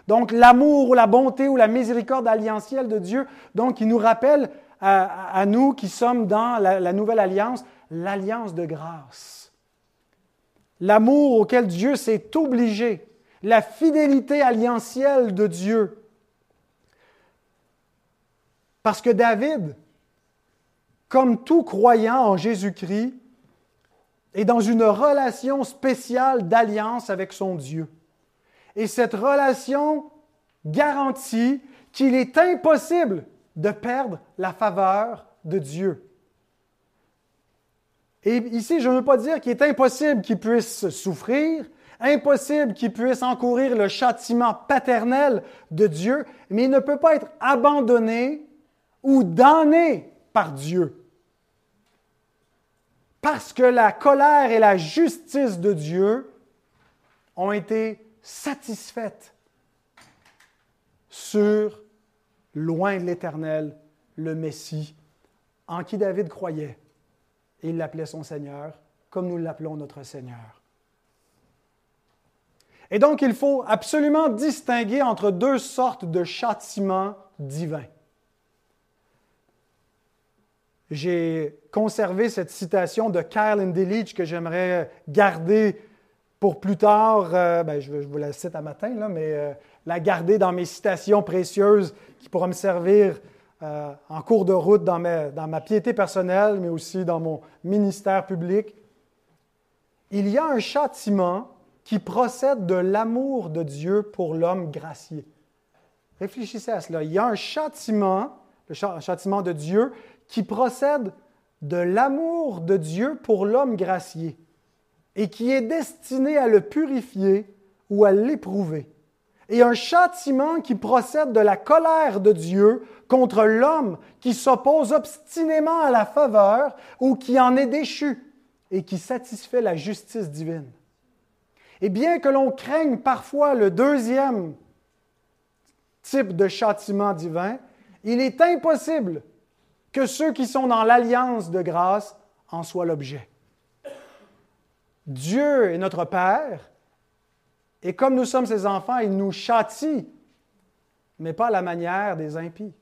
Donc l'amour ou la bonté ou la miséricorde alliantielle de Dieu, donc il nous rappelle à, nous qui sommes dans la nouvelle alliance, l'alliance de grâce. L'amour auquel Dieu s'est obligé, la fidélité alliantielle de Dieu. Parce que David, comme tout croyant en Jésus-Christ, est dans une relation spéciale d'alliance avec son Dieu. Et cette relation garantit qu'il est impossible de perdre la faveur de Dieu. Et ici, je ne veux pas dire qu'il est impossible qu'il puisse souffrir, impossible qu'il puisse encourir le châtiment paternel de Dieu, mais il ne peut pas être abandonné ou damné par Dieu. Parce que la colère et la justice de Dieu ont été satisfaite sur, loin de l'Éternel, le Messie, en qui David croyait. Et il l'appelait son Seigneur, comme nous l'appelons notre Seigneur. Et donc, il faut absolument distinguer entre deux sortes de châtiments divins. J'ai conservé cette citation de Kyle Indillich que j'aimerais garder pour plus tard, euh, ben, je, vous la cite à matin, là, mais euh, la garder dans mes citations précieuses qui pourront me servir euh, en cours de route dans ma piété personnelle, mais aussi dans mon ministère public. Il y a un châtiment qui procède de l'amour de Dieu pour l'homme gracié. Réfléchissez à cela. Il y a un châtiment, le châtiment de Dieu, qui procède de l'amour de Dieu pour l'homme gracié et qui est destiné à le purifier ou à l'éprouver. Et un châtiment qui procède de la colère de Dieu contre l'homme qui s'oppose obstinément à la faveur ou qui en est déchu et qui satisfait la justice divine. Et bien que l'on craigne parfois le deuxième type de châtiment divin, il est impossible que ceux qui sont dans l'alliance de grâce en soient l'objet. Dieu est notre Père, et comme nous sommes ses enfants, il nous châtie, mais pas à la manière des impies.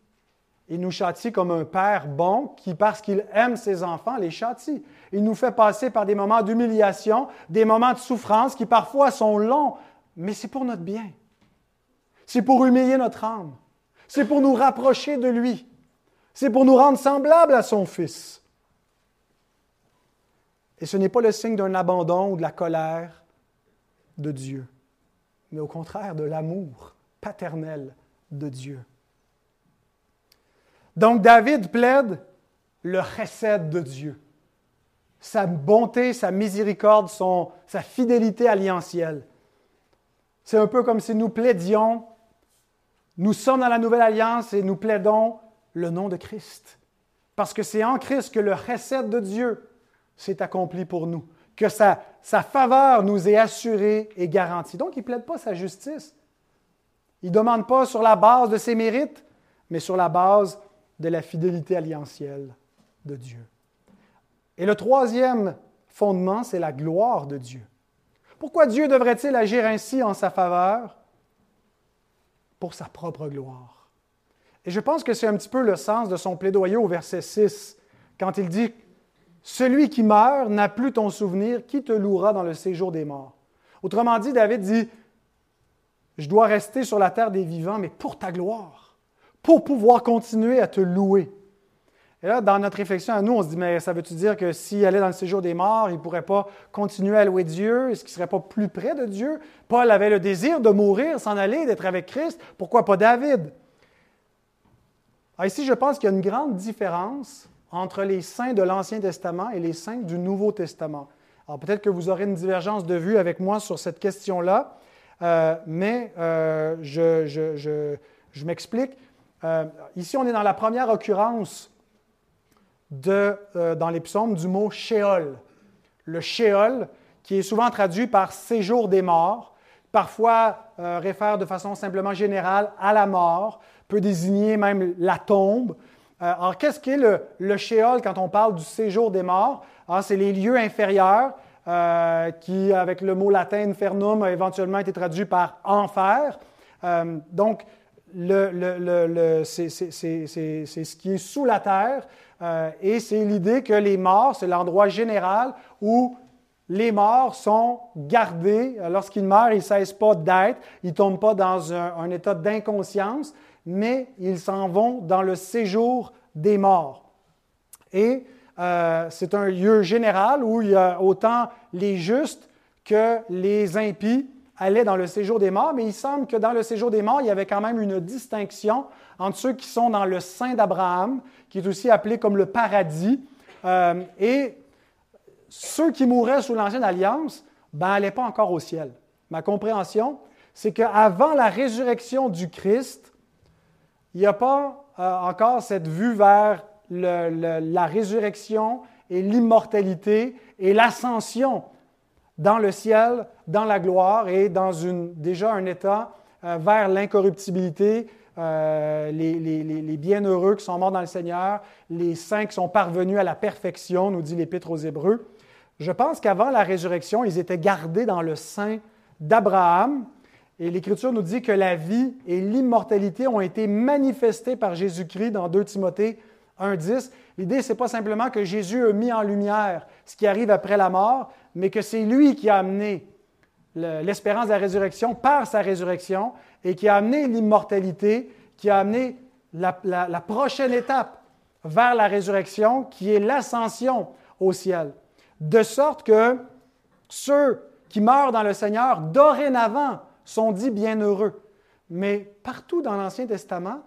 Il nous châtie comme un Père bon qui, parce qu'il aime ses enfants, les châtie. Il nous fait passer par des moments d'humiliation, des moments de souffrance qui parfois sont longs, mais c'est pour notre bien. C'est pour humilier notre âme. C'est pour nous rapprocher de lui. C'est pour nous rendre semblables à son Fils. Et ce n'est pas le signe d'un abandon ou de la colère de Dieu, mais au contraire de l'amour paternel de Dieu. Donc David plaide le recède de Dieu, sa bonté, sa miséricorde, sa fidélité alliantielle. C'est un peu comme si nous plaidions, nous sommes dans la nouvelle alliance et nous plaidons le nom de Christ. Parce que c'est en Christ que le recède de Dieu s'est accompli pour nous, que sa, faveur nous est assurée et garantie. Donc, il ne plaide pas sa justice. Il ne demande pas sur la base de ses mérites, mais sur la base de la fidélité alliantielle de Dieu. Et le troisième fondement, c'est la gloire de Dieu. Pourquoi Dieu devrait-il agir ainsi en sa faveur? Pour sa propre gloire. Et je pense que c'est un petit peu le sens de son plaidoyer au verset 6, quand il dit Celui qui meurt n'a plus ton souvenir, qui te louera dans le séjour des morts Autrement dit, David dit Je dois rester sur la terre des vivants, mais pour ta gloire, pour pouvoir continuer à te louer. Et là, dans notre réflexion à nous, on se dit, mais ça veut-tu dire que s'il allait dans le séjour des morts, il ne pourrait pas continuer à louer Dieu? Est-ce qu'il ne serait pas plus près de Dieu? Paul avait le désir de mourir, s'en aller, d'être avec Christ. Pourquoi pas David? Ah, ici, je pense qu'il y a une grande différence entre les saints de l'Ancien Testament et les saints du Nouveau Testament. Alors peut-être que vous aurez une divergence de vue avec moi sur cette question-là, euh, mais euh, je, m'explique. Euh, ici, on est dans la première occurrence de, dans les psaumes du mot Sheol. Le Sheol, qui est souvent traduit par séjour des morts, parfois réfère de façon simplement générale à la mort, peut désigner même la tombe. Euh, alors, qu'est-ce qu'est le, le Sheol quand on parle du séjour des morts? Ah, c'est les lieux inférieurs euh, qui, avec le mot latin infernum, a éventuellement été traduit par enfer. Euh, donc, c'est ce qui est sous la terre et c'est l'idée que les morts, c'est l'endroit général où les morts sont gardés. Lorsqu'ils meurent, ils ne cessent pas d'être, ils ne tombent pas dans un état d'inconscience, mais ils s'en vont dans le séjour des morts. Et euh, c'est un lieu général où il y a autant les justes que les impies allaient dans le séjour des morts, mais il semble que dans le séjour des morts, il y avait quand même une distinction entre ceux qui sont dans le sein d'Abraham, qui est aussi appelé comme le paradis, euh, et ceux qui mouraient sous l'Ancienne Alliance, ben, n'allaient pas encore au ciel. Ma compréhension, c'est qu'avant la résurrection du Christ, il n'y a pas euh, encore cette vue vers la résurrection et l'immortalité et l'ascension dans le ciel, dans la gloire et dans déjà un état euh, vers l'incorruptibilité, euh, les, les, bienheureux qui sont morts dans le Seigneur, les saints qui sont parvenus à la perfection, nous dit l'Épître aux Hébreux. Je pense qu'avant la résurrection, ils étaient gardés dans le sein d'Abraham, et l'Écriture nous dit que la vie et l'immortalité ont été manifestées par Jésus-Christ dans 2 Timothée 1.10. L'idée, ce n'est pas simplement que Jésus a mis en lumière ce qui arrive après la mort, mais que c'est lui qui a amené l'espérance de la résurrection par sa résurrection et qui a amené l'immortalité, qui a amené la, la prochaine étape vers la résurrection, qui est l'ascension au ciel. De sorte que ceux qui meurent dans le Seigneur, dorénavant, sont dits bienheureux. Mais partout dans l'Ancien Testament,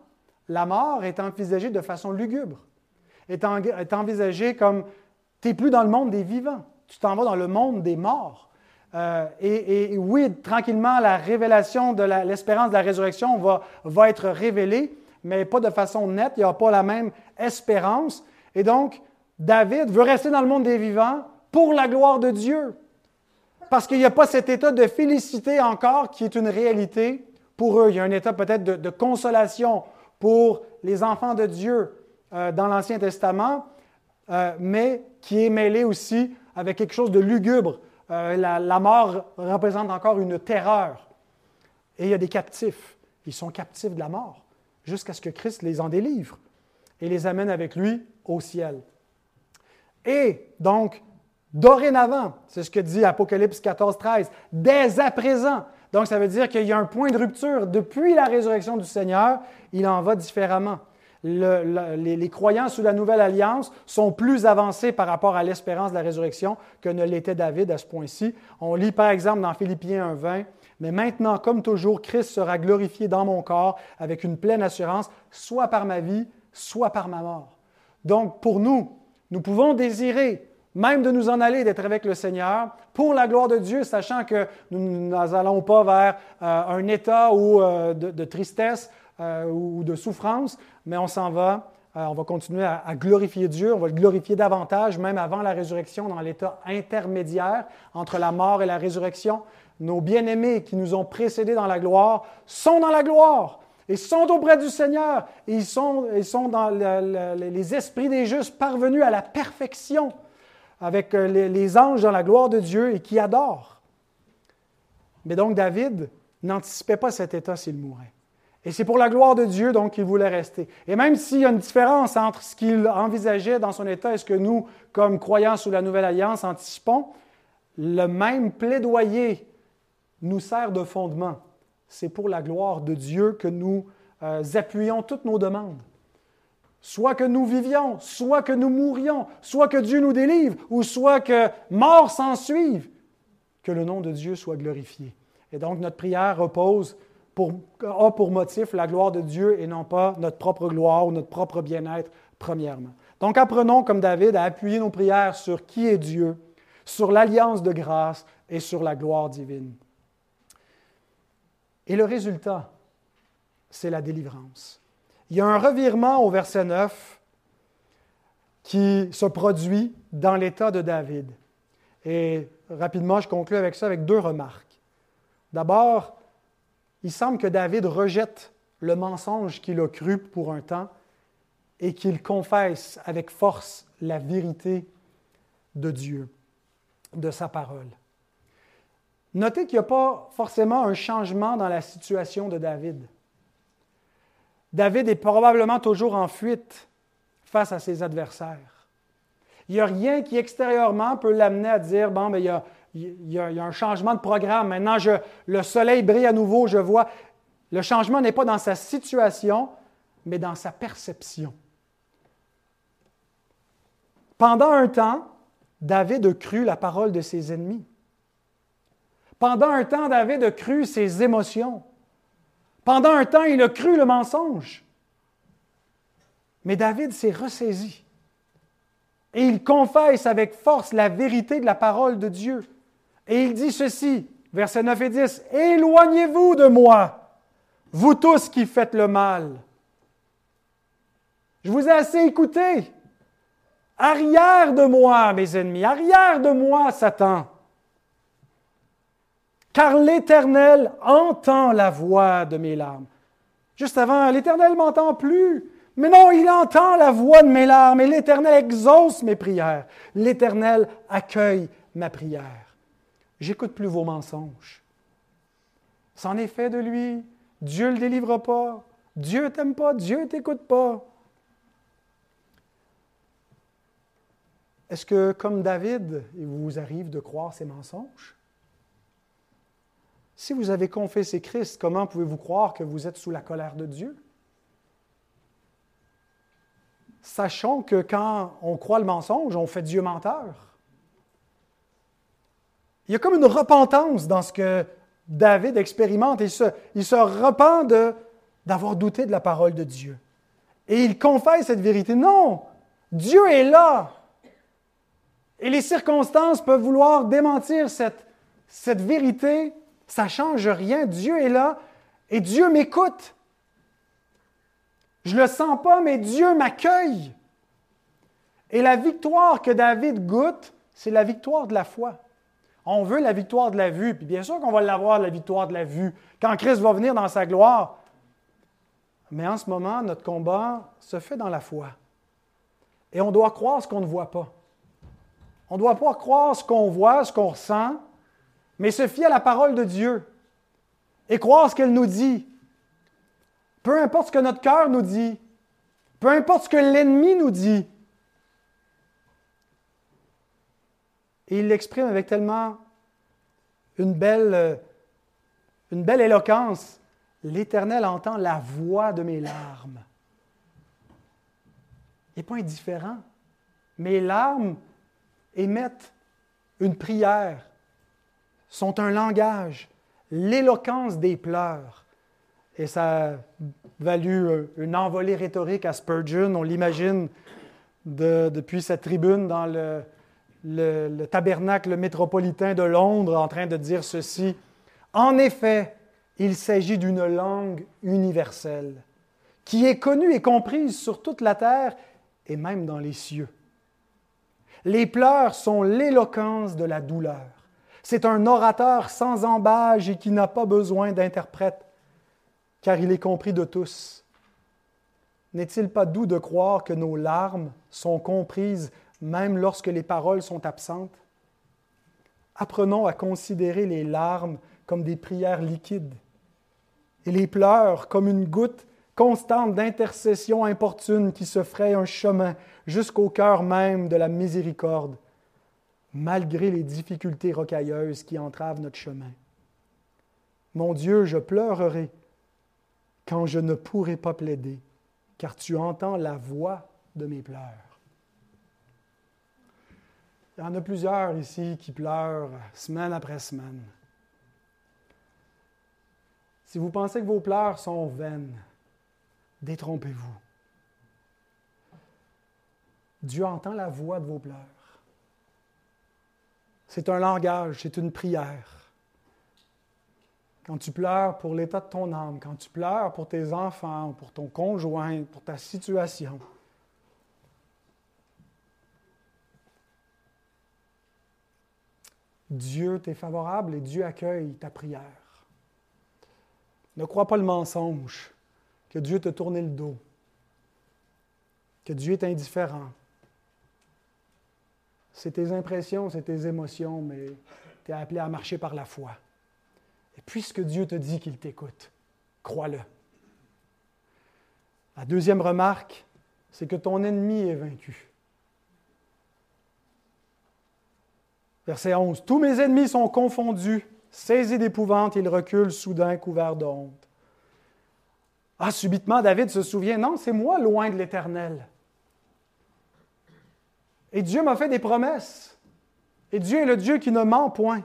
la mort est envisagée de façon lugubre, est, envisagée comme tu n'es plus dans le monde des vivants, tu t'en vas dans le monde des morts. Euh, et, oui, tranquillement, la révélation de l'espérance de la résurrection va, être révélée, mais pas de façon nette, il n'y a pas la même espérance. Et donc, David veut rester dans le monde des vivants pour la gloire de Dieu parce qu'il n'y a pas cet état de félicité encore qui est une réalité pour eux. Il y a un état peut-être de, consolation pour les enfants de Dieu euh, dans l'Ancien Testament, euh, mais qui est mêlé aussi avec quelque chose de lugubre. Euh, la, la, mort représente encore une terreur. Et il y a des captifs. Ils sont captifs de la mort jusqu'à ce que Christ les en délivre et les amène avec lui au ciel. Et donc, Dorénavant, c'est ce que dit Apocalypse 14, 13, dès à présent. Donc, ça veut dire qu'il y a un point de rupture. Depuis la résurrection du Seigneur, il en va différemment. les, croyants sous la nouvelle alliance sont plus avancés par rapport à l'espérance de la résurrection que ne l'était David à ce point-ci. On lit par exemple dans Philippiens 1, 20, Mais maintenant, comme toujours, Christ sera glorifié dans mon corps avec une pleine assurance, soit par ma vie, soit par ma mort. Donc, pour nous, nous pouvons désirer même de nous en aller, d'être avec le Seigneur, pour la gloire de Dieu, sachant que nous n'allons pas vers euh, un état euh, de, tristesse euh, ou de souffrance, mais on s'en va on va continuer à, glorifier Dieu, on va le glorifier davantage, même avant la résurrection, dans l'état intermédiaire entre la mort et la résurrection. Nos bien-aimés qui nous ont précédés dans la gloire sont dans la gloire et sont auprès du Seigneur. Ils sont, ils sont dans les esprits des justes parvenus à la perfection avec euh, les anges dans la gloire de Dieu et qui adorent. Mais donc David n'anticipait pas cet état s'il mourait. Et c'est pour la gloire de Dieu, donc, qu'il voulait rester. Et même s'il y a une différence entre ce qu'il envisageait dans son état et ce que nous, comme croyants sous la Nouvelle Alliance, anticipons, le même plaidoyer nous sert de fondement. C'est pour la gloire de Dieu que nous euh, appuyons toutes nos demandes. Soit que nous vivions, soit que nous mourions, soit que Dieu nous délivre, ou soit que mort s'en suive, que le nom de Dieu soit glorifié. Et donc notre prière repose pour, a pour motif la gloire de Dieu et non pas notre propre gloire ou notre propre bien-être, premièrement. Donc apprenons, comme David, à appuyer nos prières sur qui est Dieu, sur l'alliance de grâce et sur la gloire divine. Et le résultat, c'est la délivrance. Il y a un revirement au verset 9 qui se produit dans l'état de David. Et rapidement, je conclue avec ça avec deux remarques. D'abord, il semble que David rejette le mensonge qu'il a cru pour un temps et qu'il confesse avec force la vérité de Dieu, de sa parole. Notez qu'il n'y a pas forcément un changement dans la situation de David. David est probablement toujours en fuite face à ses adversaires. Il n'y a rien qui extérieurement peut l'amener à dire, bon, mais il y a, il y, a, un changement de programme. Maintenant, le soleil brille à nouveau, je vois. Le changement n'est pas dans sa situation, mais dans sa perception. Pendant un temps, David a cru la parole de ses ennemis. Pendant un temps, David a cru ses émotions. Pendant un temps, il a cru le mensonge. Mais David s'est ressaisi. Et il confesse avec force la vérité de la parole de Dieu. Et il dit ceci, versets 9 et 10, Éloignez-vous de moi, vous tous qui faites le mal. Je vous ai assez écouté. Arrière de moi, mes ennemis, arrière de moi, Satan. Car l'Éternel entend la voix de mes larmes. Juste avant, l'Éternel m'entend plus. Mais non, il entend la voix de mes larmes et l'Éternel exauce mes prières. L'Éternel accueille ma prière. J'écoute plus vos mensonges. C'en est fait de lui. Dieu ne le délivre pas. Dieu t'aime pas. Dieu ne t'écoute pas. Est-ce que, comme David, il vous arrive de croire ces mensonges? Si vous avez confessé Christ, comment pouvez-vous croire que vous êtes sous la colère de Dieu? Sachons que quand on croit le mensonge, on fait Dieu menteur. Il y a comme une repentance dans ce que David expérimente. Il se, il se repent d'avoir douté de la parole de Dieu. Et il confesse cette vérité. Non, Dieu est là. Et les circonstances peuvent vouloir démentir cette, cette vérité. Ça ne change rien. Dieu est là et Dieu m'écoute. Je ne le sens pas, mais Dieu m'accueille. Et la victoire que David goûte, c'est la victoire de la foi. On veut la victoire de la vue, puis bien sûr qu'on va l'avoir, la victoire de la vue, quand Christ va venir dans sa gloire. Mais en ce moment, notre combat se fait dans la foi. Et on doit croire ce qu'on ne voit pas. On doit pas croire ce qu'on voit, ce qu'on ressent, mais se fier à la parole de Dieu et croire ce qu'elle nous dit. Peu importe ce que notre cœur nous dit, peu importe ce que l'ennemi nous dit, Et il l'exprime avec tellement une belle, euh, une belle éloquence. L'Éternel entend la voix de mes larmes. Il n'est pas indifférent. Mes larmes émettent une prière, sont un langage, l'éloquence des pleurs. Et ça a valu euh, une envolée rhétorique à Spurgeon, on l'imagine depuis sa tribune dans le, tabernacle métropolitain de Londres en train de dire ceci. En effet, il s'agit d'une langue universelle qui est connue et comprise sur toute la terre et même dans les cieux. Les pleurs sont l'éloquence de la douleur. C'est un orateur sans embâge et qui n'a pas besoin d'interprète, car il est compris de tous. N'est-il pas doux de croire que nos larmes sont comprises même lorsque les paroles sont absentes? Apprenons à considérer les larmes comme des prières liquides et les pleurs comme une goutte constante d'intercession importune qui se fraye un chemin jusqu'au cœur même de la miséricorde, malgré les difficultés rocailleuses qui entravent notre chemin. Mon Dieu, je pleurerai quand je ne pourrai pas plaider, car tu entends la voix de mes pleurs. Il y en a plusieurs ici qui pleurent semaine après semaine. Si vous pensez que vos pleurs sont vaines, détrompez-vous. Dieu entend la voix de vos pleurs. C'est un langage, c'est une prière. Quand tu pleures pour l'état de ton âme, quand tu pleures pour tes enfants, pour ton conjoint, pour ta situation, Dieu t'est favorable et Dieu accueille ta prière. Ne crois pas le mensonge que Dieu te tourne le dos, que Dieu est indifférent, c'est tes impressions, c'est tes émotions, mais tu es appelé à marcher par la foi. Et puisque Dieu te dit qu'il t'écoute, crois-le. La deuxième remarque, c'est que ton ennemi est vaincu. Verset 11. Tous mes ennemis sont confondus, saisis d'épouvante, ils reculent soudain couverts de honte. Ah, subitement, David se souvient, non, c'est moi loin de l'Éternel. Et Dieu m'a fait des promesses. Et Dieu est le Dieu qui ne ment point.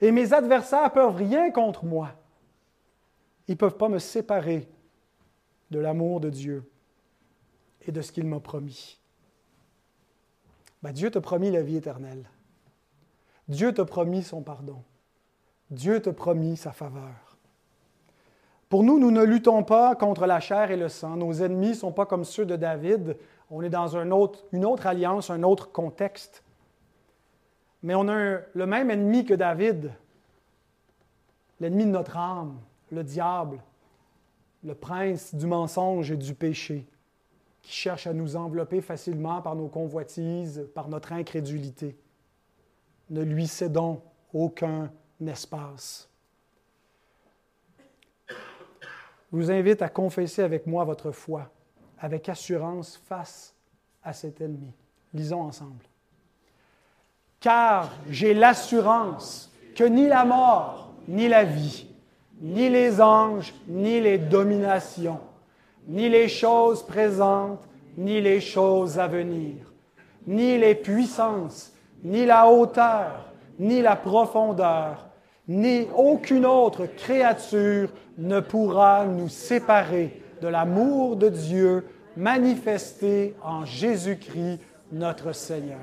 Et mes adversaires peuvent rien contre moi. Ils ne peuvent pas me séparer de l'amour de Dieu et de ce qu'il m'a promis. Ben, Dieu t'a promis la vie éternelle. Dieu t'a promis son pardon. Dieu t'a promis sa faveur. Pour nous, nous ne luttons pas contre la chair et le sang. Nos ennemis ne sont pas comme ceux de David on est dans une autre alliance, un autre contexte. Mais on a le même ennemi que David, l'ennemi de notre âme, le diable, le prince du mensonge et du péché, qui cherche à nous envelopper facilement par nos convoitises, par notre incrédulité. Ne lui cédons aucun espace. Je vous invite à confesser avec moi votre foi avec assurance face à cet ennemi. Lisons ensemble. Car j'ai l'assurance que ni la mort, ni la vie, ni les anges, ni les dominations, ni les choses présentes, ni les choses à venir, ni les puissances, ni la hauteur, ni la profondeur, ni aucune autre créature ne pourra nous séparer de l'amour de Dieu manifesté en Jésus-Christ notre Seigneur.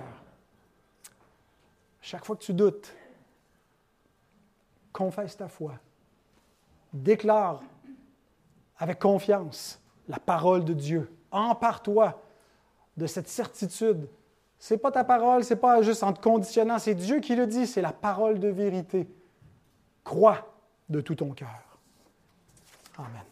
Chaque fois que tu doutes, confesse ta foi. Déclare avec confiance la parole de Dieu. Empare-toi de cette certitude. Ce n'est pas ta parole, ce n'est pas juste en te conditionnant, c'est Dieu qui le dit, c'est la parole de vérité. Crois de tout ton cœur. Amen.